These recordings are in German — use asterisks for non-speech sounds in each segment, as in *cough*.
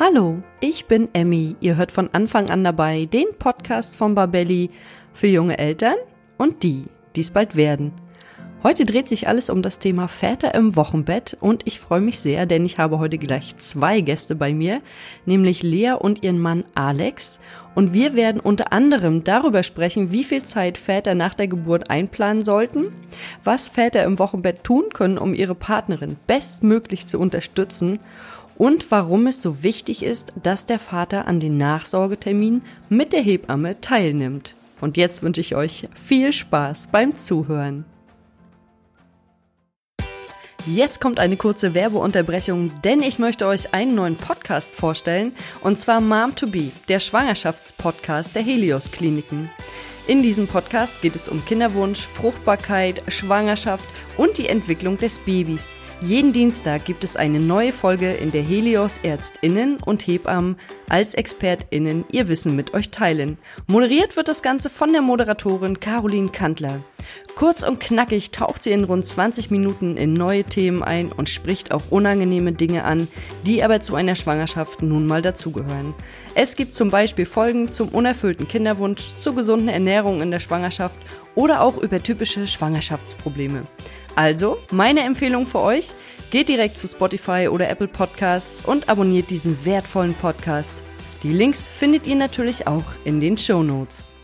Hallo, ich bin Emmy. Ihr hört von Anfang an dabei den Podcast von Babelli für junge Eltern und die, die es bald werden. Heute dreht sich alles um das Thema Väter im Wochenbett und ich freue mich sehr, denn ich habe heute gleich zwei Gäste bei mir, nämlich Lea und ihren Mann Alex. Und wir werden unter anderem darüber sprechen, wie viel Zeit Väter nach der Geburt einplanen sollten, was Väter im Wochenbett tun können, um ihre Partnerin bestmöglich zu unterstützen und warum es so wichtig ist, dass der Vater an den Nachsorgetermin mit der Hebamme teilnimmt. Und jetzt wünsche ich euch viel Spaß beim Zuhören. Jetzt kommt eine kurze Werbeunterbrechung, denn ich möchte euch einen neuen Podcast vorstellen, und zwar Mom to Be, der Schwangerschaftspodcast der Helios Kliniken. In diesem Podcast geht es um Kinderwunsch, Fruchtbarkeit, Schwangerschaft und die Entwicklung des Babys – jeden Dienstag gibt es eine neue Folge, in der Helios Ärztinnen und Hebammen als Expertinnen ihr Wissen mit euch teilen. Moderiert wird das Ganze von der Moderatorin Caroline Kantler. Kurz und knackig taucht sie in rund 20 Minuten in neue Themen ein und spricht auch unangenehme Dinge an, die aber zu einer Schwangerschaft nun mal dazugehören. Es gibt zum Beispiel Folgen zum unerfüllten Kinderwunsch, zur gesunden Ernährung in der Schwangerschaft oder auch über typische Schwangerschaftsprobleme. Also, meine Empfehlung für euch, geht direkt zu Spotify oder Apple Podcasts und abonniert diesen wertvollen Podcast. Die Links findet ihr natürlich auch in den Show Notes.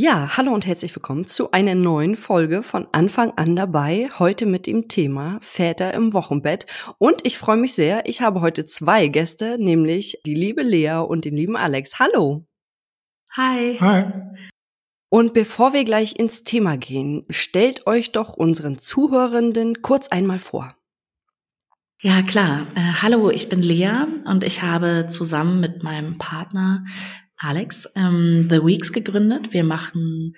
Ja, hallo und herzlich willkommen zu einer neuen Folge von Anfang an dabei. Heute mit dem Thema Väter im Wochenbett. Und ich freue mich sehr. Ich habe heute zwei Gäste, nämlich die liebe Lea und den lieben Alex. Hallo. Hi. Hi. Und bevor wir gleich ins Thema gehen, stellt euch doch unseren Zuhörenden kurz einmal vor. Ja, klar. Äh, hallo, ich bin Lea und ich habe zusammen mit meinem Partner Alex ähm, The Weeks gegründet. Wir machen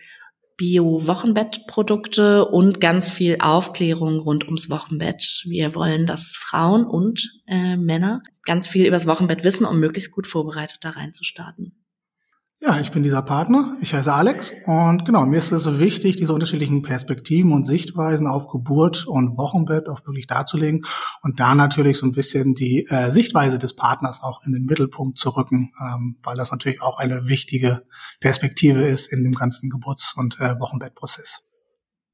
Bio-Wochenbettprodukte und ganz viel Aufklärung rund ums Wochenbett. Wir wollen, dass Frauen und äh, Männer ganz viel übers Wochenbett wissen, um möglichst gut vorbereitet da reinzustarten. Ja, ich bin dieser Partner. Ich heiße Alex und genau, mir ist es wichtig, diese unterschiedlichen Perspektiven und Sichtweisen auf Geburt und Wochenbett auch wirklich darzulegen und da natürlich so ein bisschen die äh, Sichtweise des Partners auch in den Mittelpunkt zu rücken, ähm, weil das natürlich auch eine wichtige Perspektive ist in dem ganzen Geburts- und äh, Wochenbettprozess.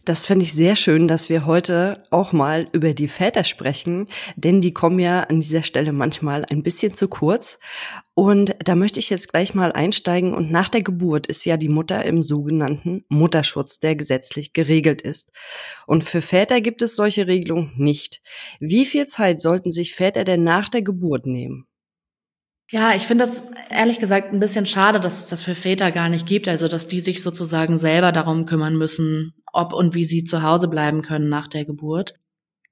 Das finde ich sehr schön, dass wir heute auch mal über die Väter sprechen, denn die kommen ja an dieser Stelle manchmal ein bisschen zu kurz. Und da möchte ich jetzt gleich mal einsteigen. Und nach der Geburt ist ja die Mutter im sogenannten Mutterschutz, der gesetzlich geregelt ist. Und für Väter gibt es solche Regelungen nicht. Wie viel Zeit sollten sich Väter denn nach der Geburt nehmen? Ja, ich finde das ehrlich gesagt ein bisschen schade, dass es das für Väter gar nicht gibt, also dass die sich sozusagen selber darum kümmern müssen, ob und wie sie zu Hause bleiben können nach der Geburt.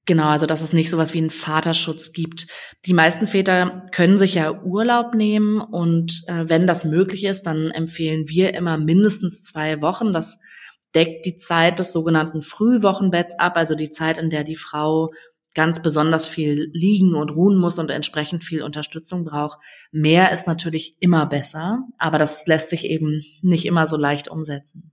Genau, also dass es nicht sowas wie einen Vaterschutz gibt. Die meisten Väter können sich ja Urlaub nehmen und äh, wenn das möglich ist, dann empfehlen wir immer mindestens zwei Wochen. Das deckt die Zeit des sogenannten Frühwochenbetts ab, also die Zeit, in der die Frau ganz besonders viel liegen und ruhen muss und entsprechend viel Unterstützung braucht. Mehr ist natürlich immer besser, aber das lässt sich eben nicht immer so leicht umsetzen.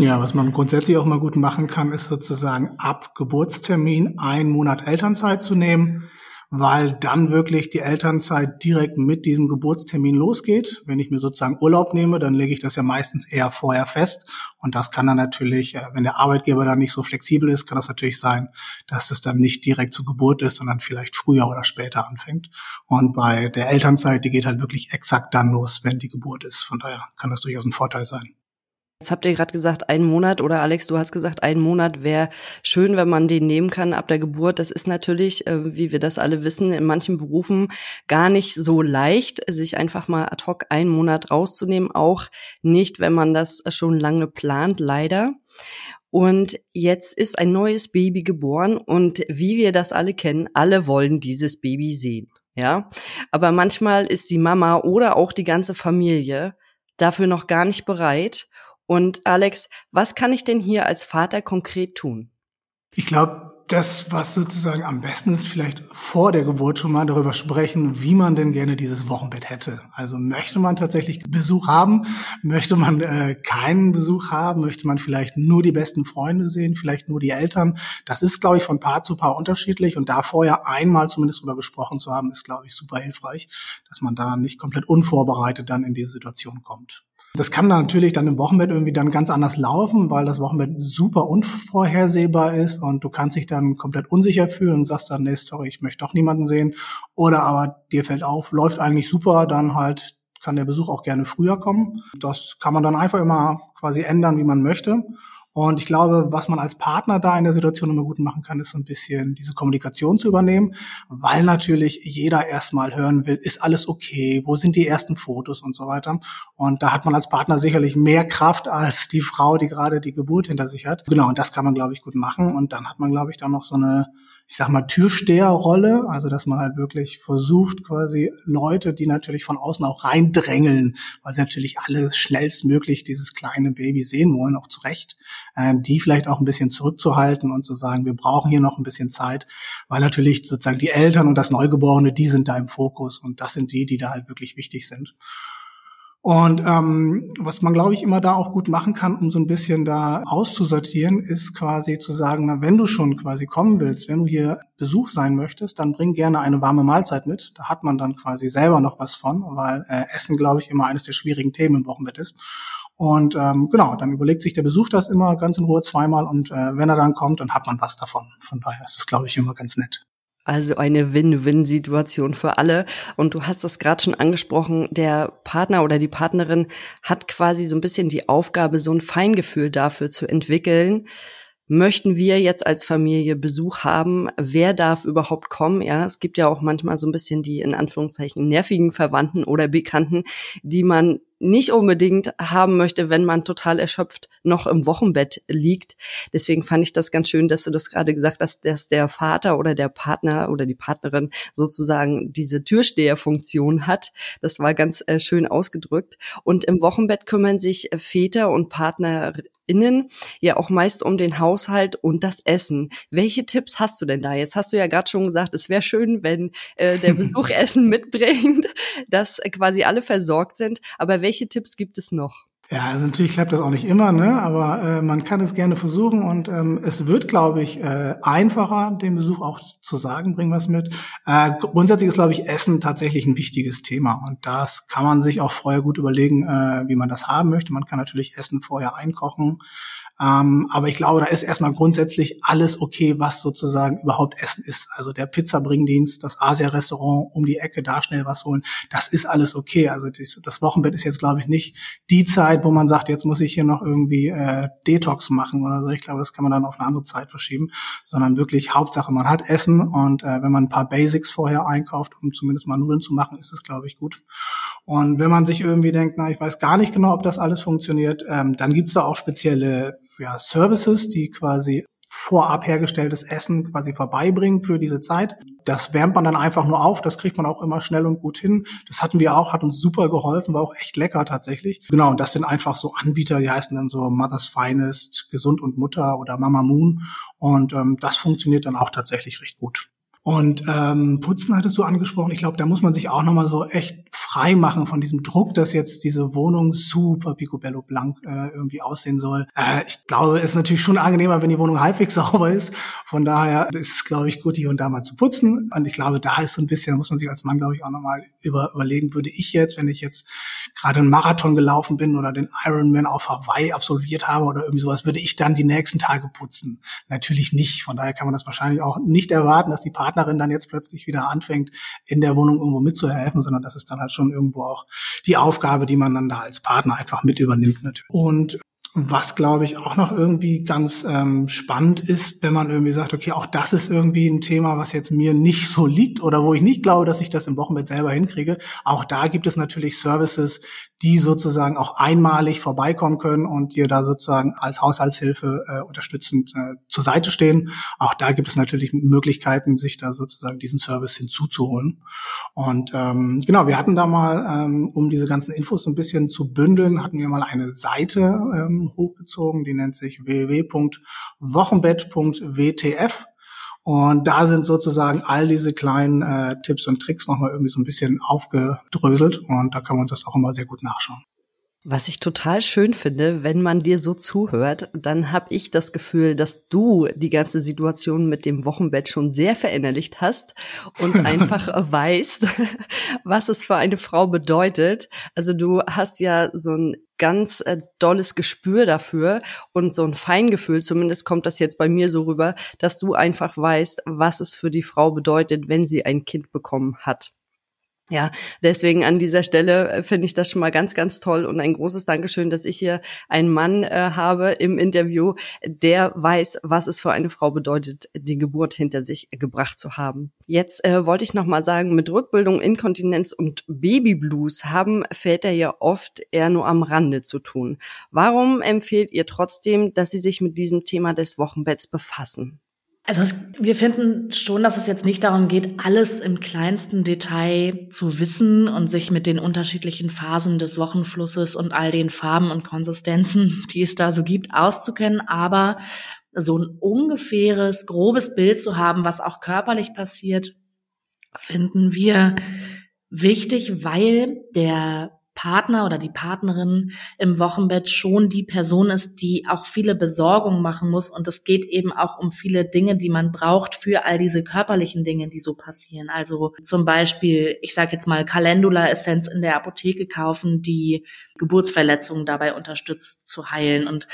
Ja, was man grundsätzlich auch mal gut machen kann, ist sozusagen ab Geburtstermin einen Monat Elternzeit zu nehmen, weil dann wirklich die Elternzeit direkt mit diesem Geburtstermin losgeht. Wenn ich mir sozusagen Urlaub nehme, dann lege ich das ja meistens eher vorher fest. Und das kann dann natürlich, äh, wenn der Arbeitgeber dann nicht so flexibel ist, kann das natürlich sein, dass es dann nicht direkt zur Geburt ist, sondern vielleicht früher oder später anfängt. Und bei der Elternzeit, die geht halt wirklich exakt dann los, wenn die Geburt ist. Von daher kann das durchaus ein Vorteil sein. Jetzt habt ihr gerade gesagt, einen Monat oder Alex, du hast gesagt, einen Monat wäre schön, wenn man den nehmen kann ab der Geburt. Das ist natürlich, äh, wie wir das alle wissen, in manchen Berufen gar nicht so leicht, sich einfach mal ad hoc einen Monat rauszunehmen. Auch nicht, wenn man das schon lange plant, leider. Und jetzt ist ein neues Baby geboren und wie wir das alle kennen, alle wollen dieses Baby sehen. Ja, aber manchmal ist die Mama oder auch die ganze Familie dafür noch gar nicht bereit und Alex, was kann ich denn hier als Vater konkret tun? Ich glaube, das, was sozusagen am besten ist, vielleicht vor der Geburt schon mal darüber sprechen, wie man denn gerne dieses Wochenbett hätte. Also möchte man tatsächlich Besuch haben? Möchte man äh, keinen Besuch haben? Möchte man vielleicht nur die besten Freunde sehen? Vielleicht nur die Eltern? Das ist, glaube ich, von Paar zu Paar unterschiedlich. Und da vorher einmal zumindest drüber gesprochen zu haben, ist, glaube ich, super hilfreich, dass man da nicht komplett unvorbereitet dann in diese Situation kommt. Das kann natürlich dann im Wochenbett irgendwie dann ganz anders laufen, weil das Wochenbett super unvorhersehbar ist und du kannst dich dann komplett unsicher fühlen und sagst dann, nee, sorry, ich möchte doch niemanden sehen. Oder aber dir fällt auf, läuft eigentlich super, dann halt kann der Besuch auch gerne früher kommen. Das kann man dann einfach immer quasi ändern, wie man möchte. Und ich glaube, was man als Partner da in der Situation immer gut machen kann, ist so ein bisschen diese Kommunikation zu übernehmen, weil natürlich jeder erstmal hören will, ist alles okay, wo sind die ersten Fotos und so weiter. Und da hat man als Partner sicherlich mehr Kraft als die Frau, die gerade die Geburt hinter sich hat. Genau, und das kann man, glaube ich, gut machen. Und dann hat man, glaube ich, da noch so eine ich sag mal, Türsteherrolle, also dass man halt wirklich versucht, quasi Leute, die natürlich von außen auch reindrängeln, weil sie natürlich alle schnellstmöglich dieses kleine Baby sehen wollen, auch zu Recht, äh, die vielleicht auch ein bisschen zurückzuhalten und zu sagen, wir brauchen hier noch ein bisschen Zeit, weil natürlich sozusagen die Eltern und das Neugeborene, die sind da im Fokus und das sind die, die da halt wirklich wichtig sind. Und ähm, was man, glaube ich, immer da auch gut machen kann, um so ein bisschen da auszusortieren, ist quasi zu sagen, na, wenn du schon quasi kommen willst, wenn du hier Besuch sein möchtest, dann bring gerne eine warme Mahlzeit mit. Da hat man dann quasi selber noch was von, weil äh, Essen, glaube ich, immer eines der schwierigen Themen im Wochenbett ist. Und ähm, genau, dann überlegt sich der Besuch das immer ganz in Ruhe zweimal und äh, wenn er dann kommt, dann hat man was davon. Von daher ist es, glaube ich, immer ganz nett. Also eine Win-Win-Situation für alle. Und du hast das gerade schon angesprochen, der Partner oder die Partnerin hat quasi so ein bisschen die Aufgabe, so ein Feingefühl dafür zu entwickeln. Möchten wir jetzt als Familie Besuch haben? Wer darf überhaupt kommen? Ja, es gibt ja auch manchmal so ein bisschen die in Anführungszeichen nervigen Verwandten oder Bekannten, die man nicht unbedingt haben möchte, wenn man total erschöpft noch im Wochenbett liegt. Deswegen fand ich das ganz schön, dass du das gerade gesagt hast, dass der Vater oder der Partner oder die Partnerin sozusagen diese Türsteherfunktion hat. Das war ganz äh, schön ausgedrückt. Und im Wochenbett kümmern sich Väter und PartnerInnen ja auch meist um den Haushalt und das Essen. Welche Tipps hast du denn da? Jetzt hast du ja gerade schon gesagt, es wäre schön, wenn äh, der *laughs* Besuch Essen mitbringt, dass quasi alle versorgt sind. Aber welche Tipps gibt es noch? Ja, also natürlich klappt das auch nicht immer, ne? aber äh, man kann es gerne versuchen und ähm, es wird, glaube ich, äh, einfacher, den Besuch auch zu sagen, bring was mit. Äh, grundsätzlich ist, glaube ich, Essen tatsächlich ein wichtiges Thema und das kann man sich auch vorher gut überlegen, äh, wie man das haben möchte. Man kann natürlich Essen vorher einkochen. Ähm, aber ich glaube, da ist erstmal grundsätzlich alles okay, was sozusagen überhaupt Essen ist. Also der Pizzabringdienst, das Asia-Restaurant um die Ecke, da schnell was holen, das ist alles okay. Also das, das Wochenbett ist jetzt, glaube ich, nicht die Zeit, wo man sagt, jetzt muss ich hier noch irgendwie äh, Detox machen oder so. Ich glaube, das kann man dann auf eine andere Zeit verschieben, sondern wirklich Hauptsache, man hat Essen und äh, wenn man ein paar Basics vorher einkauft, um zumindest mal Nudeln zu machen, ist es, glaube ich, gut. Und wenn man sich irgendwie denkt, na, ich weiß gar nicht genau, ob das alles funktioniert, ähm, dann gibt's da auch spezielle ja, Services, die quasi vorab hergestelltes Essen quasi vorbeibringen für diese Zeit. Das wärmt man dann einfach nur auf, das kriegt man auch immer schnell und gut hin. Das hatten wir auch, hat uns super geholfen, war auch echt lecker tatsächlich. Genau, und das sind einfach so Anbieter, die heißen dann so Mother's Finest, Gesund und Mutter oder Mama Moon. Und ähm, das funktioniert dann auch tatsächlich recht gut. Und ähm, Putzen hattest du angesprochen. Ich glaube, da muss man sich auch nochmal so echt frei machen von diesem Druck, dass jetzt diese Wohnung super picobello blank äh, irgendwie aussehen soll. Äh, ich glaube, es ist natürlich schon angenehmer, wenn die Wohnung halbwegs *laughs* sauber ist. Von daher ist es, glaube ich, gut, hier und da mal zu putzen. Und ich glaube, da ist so ein bisschen, da muss man sich als Mann, glaube ich, auch nochmal über, überlegen, würde ich jetzt, wenn ich jetzt gerade einen Marathon gelaufen bin oder den Ironman auf Hawaii absolviert habe oder irgendwie sowas, würde ich dann die nächsten Tage putzen? Natürlich nicht. Von daher kann man das wahrscheinlich auch nicht erwarten, dass die Partner Partnerin dann jetzt plötzlich wieder anfängt, in der Wohnung irgendwo mitzuhelfen, sondern das ist dann halt schon irgendwo auch die Aufgabe, die man dann da als Partner einfach mit übernimmt. Natürlich. Und was, glaube ich, auch noch irgendwie ganz ähm, spannend ist, wenn man irgendwie sagt, okay, auch das ist irgendwie ein Thema, was jetzt mir nicht so liegt oder wo ich nicht glaube, dass ich das im Wochenbett selber hinkriege. Auch da gibt es natürlich Services, die sozusagen auch einmalig vorbeikommen können und dir da sozusagen als Haushaltshilfe äh, unterstützend äh, zur Seite stehen. Auch da gibt es natürlich Möglichkeiten, sich da sozusagen diesen Service hinzuzuholen. Und ähm, genau, wir hatten da mal, ähm, um diese ganzen Infos so ein bisschen zu bündeln, hatten wir mal eine Seite ähm, hochgezogen, die nennt sich www.wochenbett.wtf. Und da sind sozusagen all diese kleinen äh, Tipps und Tricks nochmal irgendwie so ein bisschen aufgedröselt und da können wir uns das auch immer sehr gut nachschauen. Was ich total schön finde, wenn man dir so zuhört, dann habe ich das Gefühl, dass du die ganze Situation mit dem Wochenbett schon sehr verinnerlicht hast und *laughs* einfach weißt, was es für eine Frau bedeutet. Also du hast ja so ein ganz äh, dolles Gespür dafür und so ein Feingefühl, zumindest kommt das jetzt bei mir so rüber, dass du einfach weißt, was es für die Frau bedeutet, wenn sie ein Kind bekommen hat. Ja, deswegen an dieser Stelle äh, finde ich das schon mal ganz, ganz toll und ein großes Dankeschön, dass ich hier einen Mann äh, habe im Interview, der weiß, was es für eine Frau bedeutet, die Geburt hinter sich gebracht zu haben. Jetzt äh, wollte ich noch mal sagen, mit Rückbildung, Inkontinenz und Babyblues haben Väter ja oft eher nur am Rande zu tun. Warum empfehlt ihr trotzdem, dass sie sich mit diesem Thema des Wochenbetts befassen? Also es, wir finden schon, dass es jetzt nicht darum geht, alles im kleinsten Detail zu wissen und sich mit den unterschiedlichen Phasen des Wochenflusses und all den Farben und Konsistenzen, *laughs* die es da so gibt, auszukennen, aber so ein ungefähres, grobes Bild zu haben, was auch körperlich passiert, finden wir wichtig, weil der Partner oder die Partnerin im Wochenbett schon die Person ist, die auch viele Besorgungen machen muss. Und es geht eben auch um viele Dinge, die man braucht für all diese körperlichen Dinge, die so passieren. Also zum Beispiel, ich sage jetzt mal, Calendula-Essenz in der Apotheke kaufen, die Geburtsverletzungen dabei unterstützt zu heilen. Und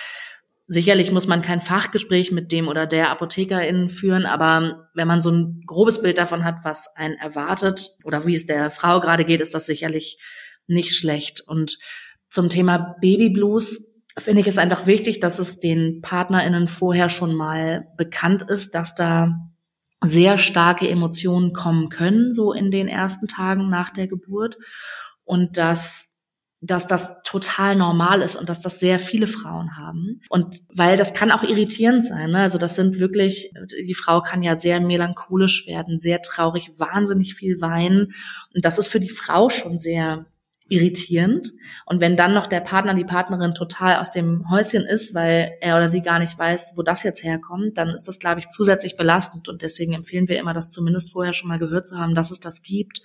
Sicherlich muss man kein Fachgespräch mit dem oder der Apothekerin führen, aber wenn man so ein grobes Bild davon hat, was einen erwartet oder wie es der Frau gerade geht, ist das sicherlich nicht schlecht. Und zum Thema Babyblues finde ich es einfach wichtig, dass es den PartnerInnen vorher schon mal bekannt ist, dass da sehr starke Emotionen kommen können, so in den ersten Tagen nach der Geburt. Und dass dass das total normal ist und dass das sehr viele Frauen haben. Und weil das kann auch irritierend sein. Ne? Also das sind wirklich, die Frau kann ja sehr melancholisch werden, sehr traurig, wahnsinnig viel weinen. Und das ist für die Frau schon sehr irritierend. Und wenn dann noch der Partner, die Partnerin total aus dem Häuschen ist, weil er oder sie gar nicht weiß, wo das jetzt herkommt, dann ist das, glaube ich, zusätzlich belastend. Und deswegen empfehlen wir immer, das zumindest vorher schon mal gehört zu haben, dass es das gibt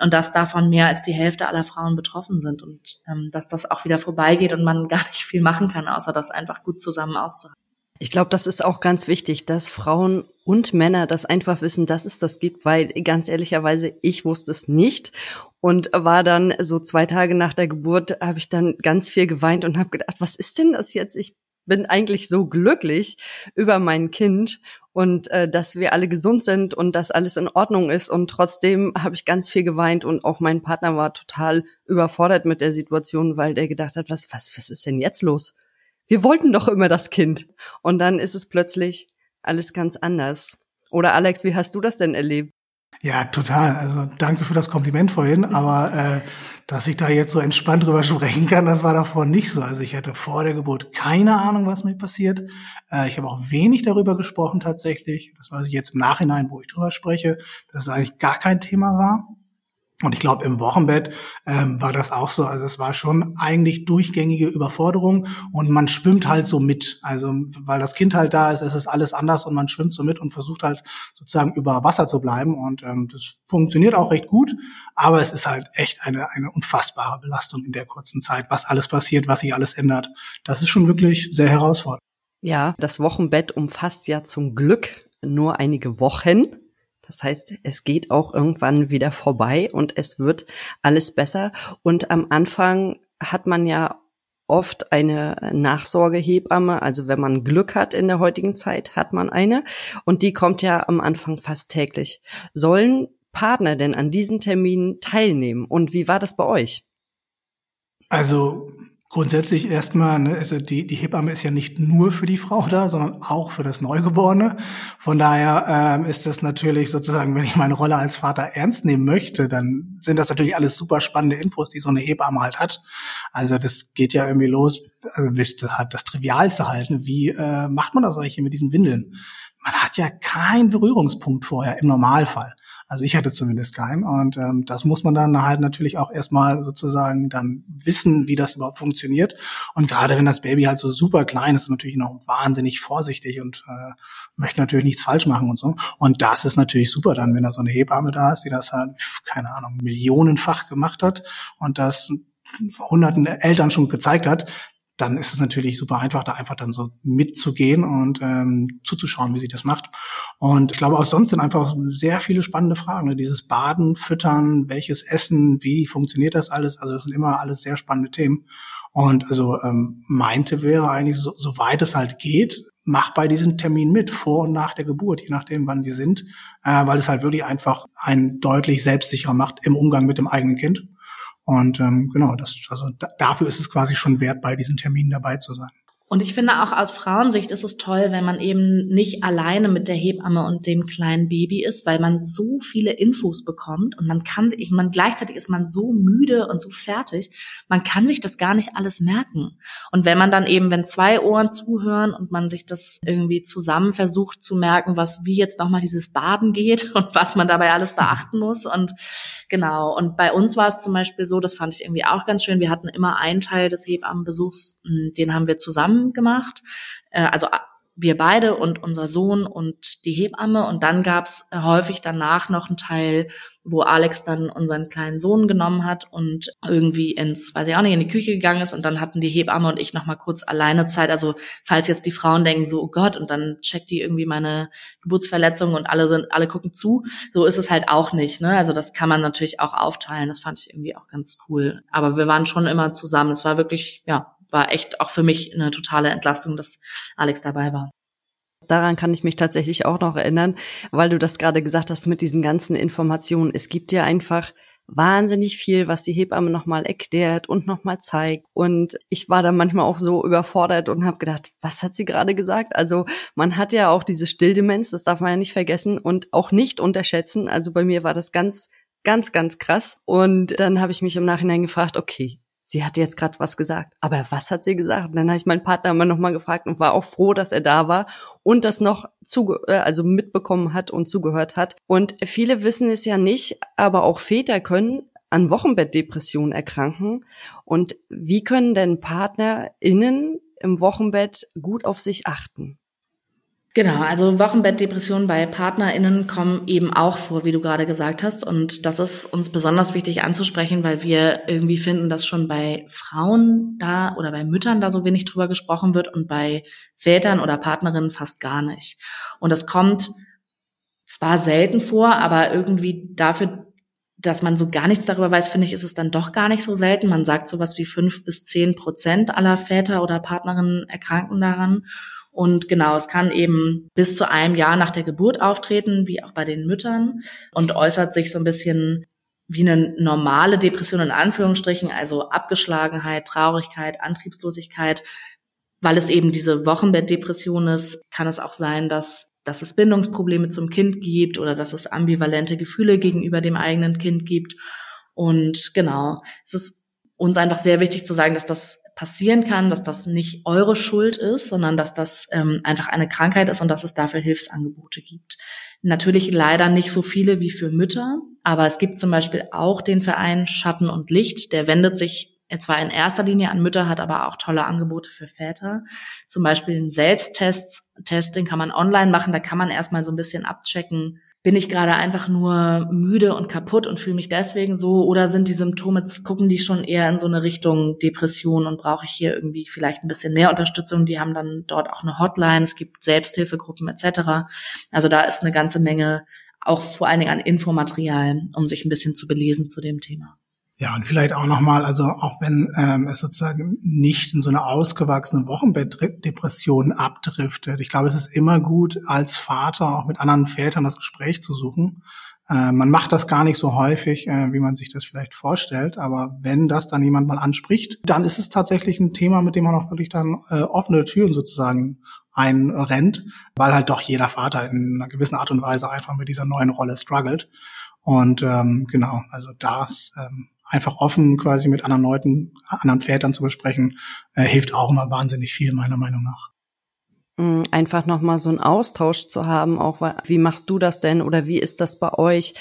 und dass davon mehr als die Hälfte aller Frauen betroffen sind und ähm, dass das auch wieder vorbeigeht und man *laughs* gar nicht viel machen kann, außer das einfach gut zusammen auszuhalten. Ich glaube, das ist auch ganz wichtig, dass Frauen und Männer das einfach wissen, dass es das gibt, weil ganz ehrlicherweise, ich wusste es nicht und war dann so zwei Tage nach der Geburt, habe ich dann ganz viel geweint und habe gedacht, was ist denn das jetzt? Ich bin eigentlich so glücklich über mein Kind und äh, dass wir alle gesund sind und dass alles in Ordnung ist. Und trotzdem habe ich ganz viel geweint und auch mein Partner war total überfordert mit der Situation, weil der gedacht hat, was, was, was ist denn jetzt los? Wir wollten doch immer das Kind. Und dann ist es plötzlich alles ganz anders. Oder Alex, wie hast du das denn erlebt? Ja, total. Also danke für das Kompliment vorhin, *laughs* aber äh, dass ich da jetzt so entspannt drüber *laughs* sprechen kann, das war davor nicht so. Also ich hatte vor der Geburt keine Ahnung, was mir passiert. Äh, ich habe auch wenig darüber gesprochen tatsächlich. Das weiß ich jetzt im Nachhinein, wo ich drüber spreche, dass es eigentlich gar kein Thema war. Und ich glaube, im Wochenbett ähm, war das auch so. Also es war schon eigentlich durchgängige Überforderung und man schwimmt halt so mit. Also weil das Kind halt da ist, ist es alles anders und man schwimmt so mit und versucht halt sozusagen über Wasser zu bleiben. Und ähm, das funktioniert auch recht gut, aber es ist halt echt eine, eine unfassbare Belastung in der kurzen Zeit, was alles passiert, was sich alles ändert. Das ist schon wirklich sehr herausfordernd. Ja, das Wochenbett umfasst ja zum Glück nur einige Wochen. Das heißt, es geht auch irgendwann wieder vorbei und es wird alles besser. Und am Anfang hat man ja oft eine Nachsorgehebamme. Also wenn man Glück hat in der heutigen Zeit, hat man eine. Und die kommt ja am Anfang fast täglich. Sollen Partner denn an diesen Terminen teilnehmen? Und wie war das bei euch? Also Grundsätzlich erstmal, ne, also die, die Hebamme ist ja nicht nur für die Frau da, sondern auch für das Neugeborene. Von daher ähm, ist das natürlich sozusagen, wenn ich meine Rolle als Vater ernst nehmen möchte, dann sind das natürlich alles super spannende Infos, die so eine Hebamme halt hat. Also das geht ja irgendwie los, also halt das Trivialste halten. Wie äh, macht man das eigentlich mit diesen Windeln? man hat ja keinen Berührungspunkt vorher im Normalfall. Also ich hatte zumindest keinen. Und ähm, das muss man dann halt natürlich auch erstmal sozusagen dann wissen, wie das überhaupt funktioniert. Und gerade wenn das Baby halt so super klein ist, ist natürlich noch wahnsinnig vorsichtig und äh, möchte natürlich nichts falsch machen und so. Und das ist natürlich super dann, wenn da so eine Hebamme da ist, die das halt, keine Ahnung, millionenfach gemacht hat und das hunderten Eltern schon gezeigt hat, dann ist es natürlich super einfach, da einfach dann so mitzugehen und ähm, zuzuschauen, wie sie das macht. Und ich glaube, auch sonst sind einfach sehr viele spannende Fragen. Ne? Dieses Baden, Füttern, welches Essen, wie funktioniert das alles? Also das sind immer alles sehr spannende Themen. Und also ähm, meinte wäre eigentlich, so, so weit es halt geht, mach bei diesen Terminen mit, vor und nach der Geburt, je nachdem, wann die sind, äh, weil es halt wirklich einfach einen deutlich selbstsicherer macht im Umgang mit dem eigenen Kind. Und ähm, genau, das, also da, dafür ist es quasi schon wert, bei diesen Terminen dabei zu sein. Und ich finde auch aus Frauensicht ist es toll, wenn man eben nicht alleine mit der Hebamme und dem kleinen Baby ist, weil man so viele Infos bekommt und man kann sich, man gleichzeitig ist man so müde und so fertig, man kann sich das gar nicht alles merken. Und wenn man dann eben, wenn zwei Ohren zuhören und man sich das irgendwie zusammen versucht zu merken, was wie jetzt nochmal dieses Baden geht *laughs* und was man dabei alles beachten muss und genau. Und bei uns war es zum Beispiel so, das fand ich irgendwie auch ganz schön. Wir hatten immer einen Teil des Hebammenbesuchs, hm, den haben wir zusammen gemacht. Äh, also wir beide und unser Sohn und die Hebamme. Und dann gab's häufig danach noch einen Teil, wo Alex dann unseren kleinen Sohn genommen hat und irgendwie ins, weiß ich auch nicht, in die Küche gegangen ist. Und dann hatten die Hebamme und ich noch mal kurz alleine Zeit. Also falls jetzt die Frauen denken so, oh Gott, und dann checkt die irgendwie meine Geburtsverletzung und alle sind, alle gucken zu. So ist es halt auch nicht. Ne? Also das kann man natürlich auch aufteilen. Das fand ich irgendwie auch ganz cool. Aber wir waren schon immer zusammen. Es war wirklich, ja, war echt auch für mich eine totale Entlastung, dass Alex dabei war. Daran kann ich mich tatsächlich auch noch erinnern, weil du das gerade gesagt hast mit diesen ganzen Informationen. Es gibt ja einfach wahnsinnig viel, was die Hebamme nochmal erklärt und nochmal zeigt. Und ich war dann manchmal auch so überfordert und habe gedacht, was hat sie gerade gesagt? Also man hat ja auch diese Stilldemenz, das darf man ja nicht vergessen und auch nicht unterschätzen. Also bei mir war das ganz, ganz, ganz krass. Und dann habe ich mich im Nachhinein gefragt, okay, sie hat jetzt gerade was gesagt. Aber was hat sie gesagt? Und dann habe ich meinen Partner immer noch mal gefragt und war auch froh, dass er da war und das noch zuge äh, also mitbekommen hat und zugehört hat. Und viele wissen es ja nicht, aber auch Väter können an Wochenbettdepressionen erkranken. Und wie können denn PartnerInnen im Wochenbett gut auf sich achten? Genau, also Wochenbettdepressionen bei PartnerInnen kommen eben auch vor, wie du gerade gesagt hast. Und das ist uns besonders wichtig anzusprechen, weil wir irgendwie finden, dass schon bei Frauen da oder bei Müttern da so wenig drüber gesprochen wird und bei Vätern oder Partnerinnen fast gar nicht. Und das kommt zwar selten vor, aber irgendwie dafür, dass man so gar nichts darüber weiß, finde ich, ist es dann doch gar nicht so selten. Man sagt sowas wie fünf bis zehn Prozent aller Väter oder Partnerinnen erkranken daran. Und genau, es kann eben bis zu einem Jahr nach der Geburt auftreten, wie auch bei den Müttern, und äußert sich so ein bisschen wie eine normale Depression in Anführungsstrichen, also Abgeschlagenheit, Traurigkeit, Antriebslosigkeit. Weil es eben diese Wochenbettdepression ist, kann es auch sein, dass, dass es Bindungsprobleme zum Kind gibt oder dass es ambivalente Gefühle gegenüber dem eigenen Kind gibt. Und genau, es ist uns einfach sehr wichtig zu sagen, dass das passieren kann, dass das nicht eure Schuld ist, sondern dass das ähm, einfach eine Krankheit ist und dass es dafür Hilfsangebote gibt. Natürlich leider nicht so viele wie für Mütter, aber es gibt zum Beispiel auch den Verein Schatten und Licht, der wendet sich zwar in erster Linie an Mütter, hat aber auch tolle Angebote für Väter. Zum Beispiel ein Selbsttest, Testing kann man online machen, da kann man erstmal so ein bisschen abchecken, bin ich gerade einfach nur müde und kaputt und fühle mich deswegen so oder sind die Symptome, gucken die schon eher in so eine Richtung Depression und brauche ich hier irgendwie vielleicht ein bisschen mehr Unterstützung? Die haben dann dort auch eine Hotline, es gibt Selbsthilfegruppen etc. Also da ist eine ganze Menge auch vor allen Dingen an Infomaterial, um sich ein bisschen zu belesen zu dem Thema. Ja, und vielleicht auch nochmal, also auch wenn ähm, es sozusagen nicht in so eine ausgewachsene Wochenbettdepression abdriftet. Ich glaube, es ist immer gut, als Vater auch mit anderen Vätern das Gespräch zu suchen. Äh, man macht das gar nicht so häufig, äh, wie man sich das vielleicht vorstellt. Aber wenn das dann jemand mal anspricht, dann ist es tatsächlich ein Thema, mit dem man auch wirklich dann äh, offene Türen sozusagen einrennt, weil halt doch jeder Vater in einer gewissen Art und Weise einfach mit dieser neuen Rolle struggelt. Und ähm, genau, also das ähm, einfach offen quasi mit anderen Leuten, anderen Vätern zu besprechen, äh, hilft auch immer wahnsinnig viel, meiner Meinung nach. mm, einfach nochmal so einen Austausch zu haben, auch wie machst du das denn oder wie ist das bei euch?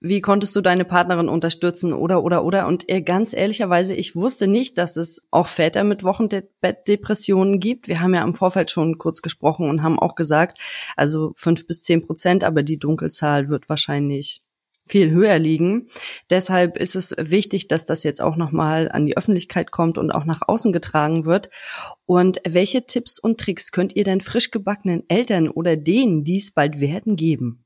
Wie konntest du deine Partnerin unterstützen oder oder oder und ganz ehrlicherweise, ich wusste nicht, dass es auch Väter mit Wochenbettdepressionen gibt. Wir haben ja im Vorfeld schon kurz gesprochen und haben auch gesagt, also fünf bis zehn Prozent, aber die Dunkelzahl wird wahrscheinlich viel höher liegen. Deshalb ist es wichtig, dass das jetzt auch nochmal an die Öffentlichkeit kommt und auch nach außen getragen wird. Und welche Tipps und Tricks könnt ihr denn frisch gebackenen Eltern oder denen, die es bald werden, geben?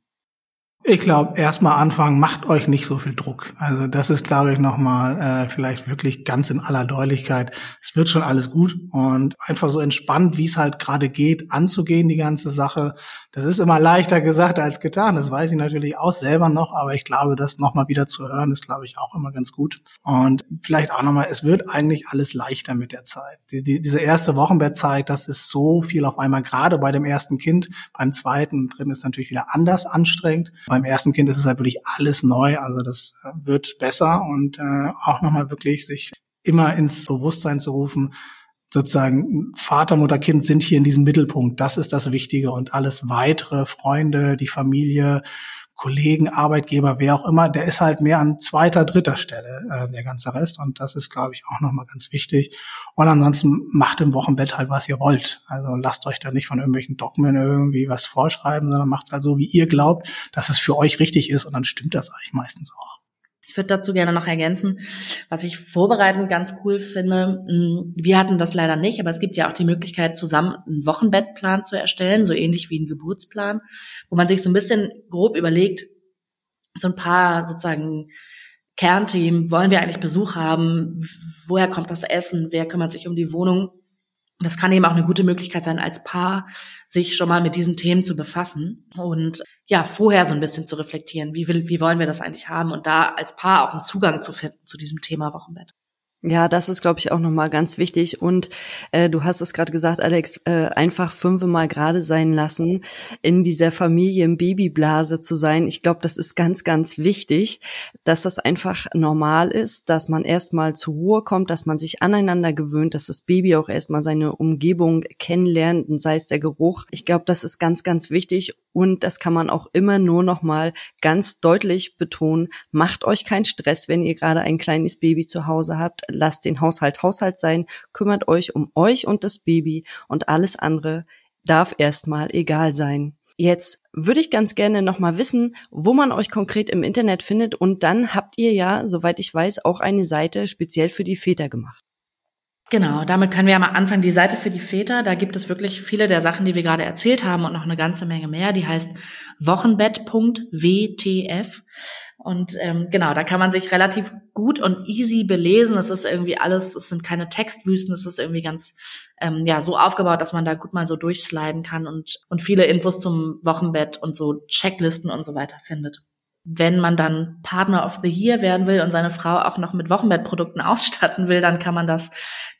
Ich glaube, erstmal anfangen, macht euch nicht so viel Druck. Also das ist, glaube ich, nochmal äh, vielleicht wirklich ganz in aller Deutlichkeit. Es wird schon alles gut und einfach so entspannt, wie es halt gerade geht, anzugehen, die ganze Sache. Das ist immer leichter gesagt als getan. Das weiß ich natürlich auch selber noch, aber ich glaube, das nochmal wieder zu hören, ist, glaube ich, auch immer ganz gut. Und vielleicht auch nochmal, es wird eigentlich alles leichter mit der Zeit. Die, die, diese erste Wochenbettzeit, das ist so viel auf einmal, gerade bei dem ersten Kind. Beim zweiten drin ist natürlich wieder anders anstrengend beim ersten Kind ist es halt wirklich alles neu, also das äh, wird besser und äh, auch nochmal wirklich sich immer ins Bewusstsein zu rufen, sozusagen Vater, Mutter, Kind sind hier in diesem Mittelpunkt. Das ist das Wichtige und alles weitere, Freunde, die Familie, Kollegen, Arbeitgeber, wer auch immer, der ist halt mehr an zweiter, dritter Stelle, äh, der ganze Rest. Und das ist, glaube ich, auch nochmal ganz wichtig. Und ansonsten macht im Wochenbett halt, was ihr wollt. Also lasst euch da nicht von irgendwelchen Dogmen irgendwie was vorschreiben, sondern macht halt so, wie ihr glaubt, dass es für euch richtig ist. Und dann stimmt das eigentlich meistens auch. Ich würde dazu gerne noch ergänzen, was ich vorbereitend ganz cool finde. Hm, wir hatten das leider nicht, aber es gibt ja auch die Möglichkeit, zusammen einen Wochenbettplan zu erstellen, so ähnlich wie einen Geburtsplan, wo man sich so ein bisschen grob überlegt, so ein paar sozusagen Kernthemen, wollen wir eigentlich Besuch haben? Woher kommt das Essen? Wer kümmert sich um die Wohnung? Das kann eben auch eine gute Möglichkeit sein, als Paar sich schon mal mit diesen Themen zu befassen und ja, vorher so ein bisschen zu reflektieren. Wie, will, wie wollen wir das eigentlich haben? Und da als Paar auch einen Zugang zu finden zu diesem Thema Wochenbett. Ja, das ist, glaube ich, auch nochmal ganz wichtig. Und äh, du hast es gerade gesagt, Alex, äh, einfach fünfmal gerade sein lassen, in dieser Familien-Babyblase zu sein. Ich glaube, das ist ganz, ganz wichtig, dass das einfach normal ist, dass man erstmal zur Ruhe kommt, dass man sich aneinander gewöhnt, dass das Baby auch erstmal seine Umgebung kennenlernt, sei es der Geruch. Ich glaube, das ist ganz, ganz wichtig. Und das kann man auch immer nur nochmal ganz deutlich betonen. Macht euch keinen Stress, wenn ihr gerade ein kleines Baby zu Hause habt lasst den Haushalt Haushalt sein, kümmert euch um euch und das Baby und alles andere darf erstmal egal sein. Jetzt würde ich ganz gerne nochmal wissen, wo man euch konkret im Internet findet und dann habt ihr ja, soweit ich weiß, auch eine Seite speziell für die Väter gemacht. Genau, damit können wir ja mal anfangen. Die Seite für die Väter, da gibt es wirklich viele der Sachen, die wir gerade erzählt haben und noch eine ganze Menge mehr. Die heißt wochenbett.wtf. Und ähm, genau, da kann man sich relativ gut und easy belesen. Es ist irgendwie alles, es sind keine Textwüsten, es ist irgendwie ganz ähm, ja so aufgebaut, dass man da gut mal so durchsliden kann und, und viele Infos zum Wochenbett und so Checklisten und so weiter findet. Wenn man dann Partner of the Year werden will und seine Frau auch noch mit Wochenbettprodukten *laughs* ausstatten will, dann kann man das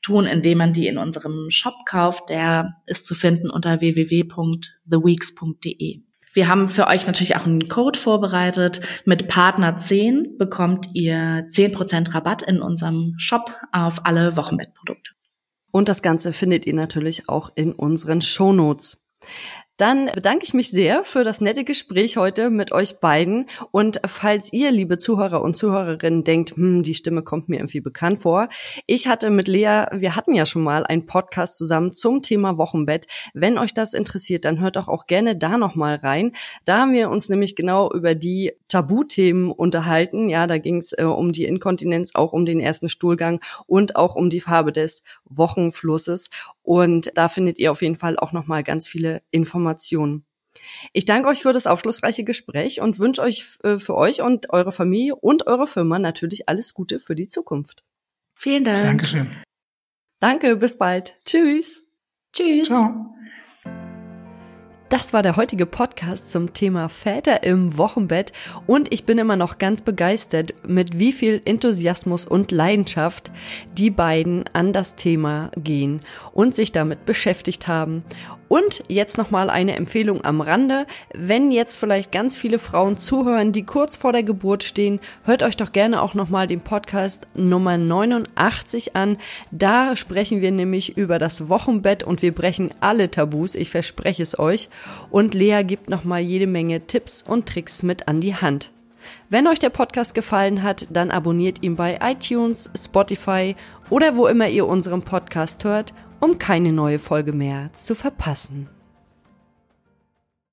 tun, indem man die in unserem Shop kauft. Der ist zu finden unter www.theweeks.de. Wir haben für euch natürlich auch einen Code vorbereitet. Mit Partner 10 bekommt ihr 10% Rabatt in unserem Shop auf alle Wochenbettprodukte. Und das Ganze findet ihr natürlich auch in unseren Shownotes. Dann bedanke ich mich sehr für das nette Gespräch heute mit euch beiden. Und falls ihr, liebe Zuhörer und Zuhörerinnen, denkt, hm, die Stimme kommt mir irgendwie bekannt vor. Ich hatte mit Lea, wir hatten ja schon mal einen Podcast zusammen zum Thema Wochenbett. Wenn euch das interessiert, dann hört doch auch gerne da nochmal rein. Da haben wir uns nämlich genau über die Tabuthemen unterhalten. Ja, da ging es äh, um die Inkontinenz, auch um den ersten Stuhlgang und auch um die Farbe des Wochenflusses. Und da findet ihr auf jeden Fall auch nochmal ganz viele Informationen. Ich danke euch für das aufschlussreiche Gespräch und wünsche euch äh, für euch und eure Familie und eure Firma natürlich alles Gute für die Zukunft. Vielen Dank. Dankeschön. Danke, bis bald. Tschüss. Tschüss. Ciao. Das war der heutige Podcast zum Thema Väter im Wochenbett. Und ich bin immer noch ganz begeistert, mit wie viel Enthusiasmus und Leidenschaft die beiden an das Thema gehen und sich damit beschäftigt haben Und jetzt nochmal eine Empfehlung am Rande. Wenn jetzt vielleicht ganz viele Frauen zuhören, die kurz vor der Geburt stehen, hört euch doch gerne auch nochmal den Podcast Nummer 89 an. Da sprechen wir nämlich über das Wochenbett und wir brechen alle Tabus, ich verspreche es euch. Und Lea gibt nochmal jede Menge Tipps und Tricks mit an die Hand. Wenn euch der Podcast gefallen hat, dann abonniert ihn bei iTunes, Spotify oder wo immer ihr unseren Podcast hört um keine neue Folge mehr zu verpassen.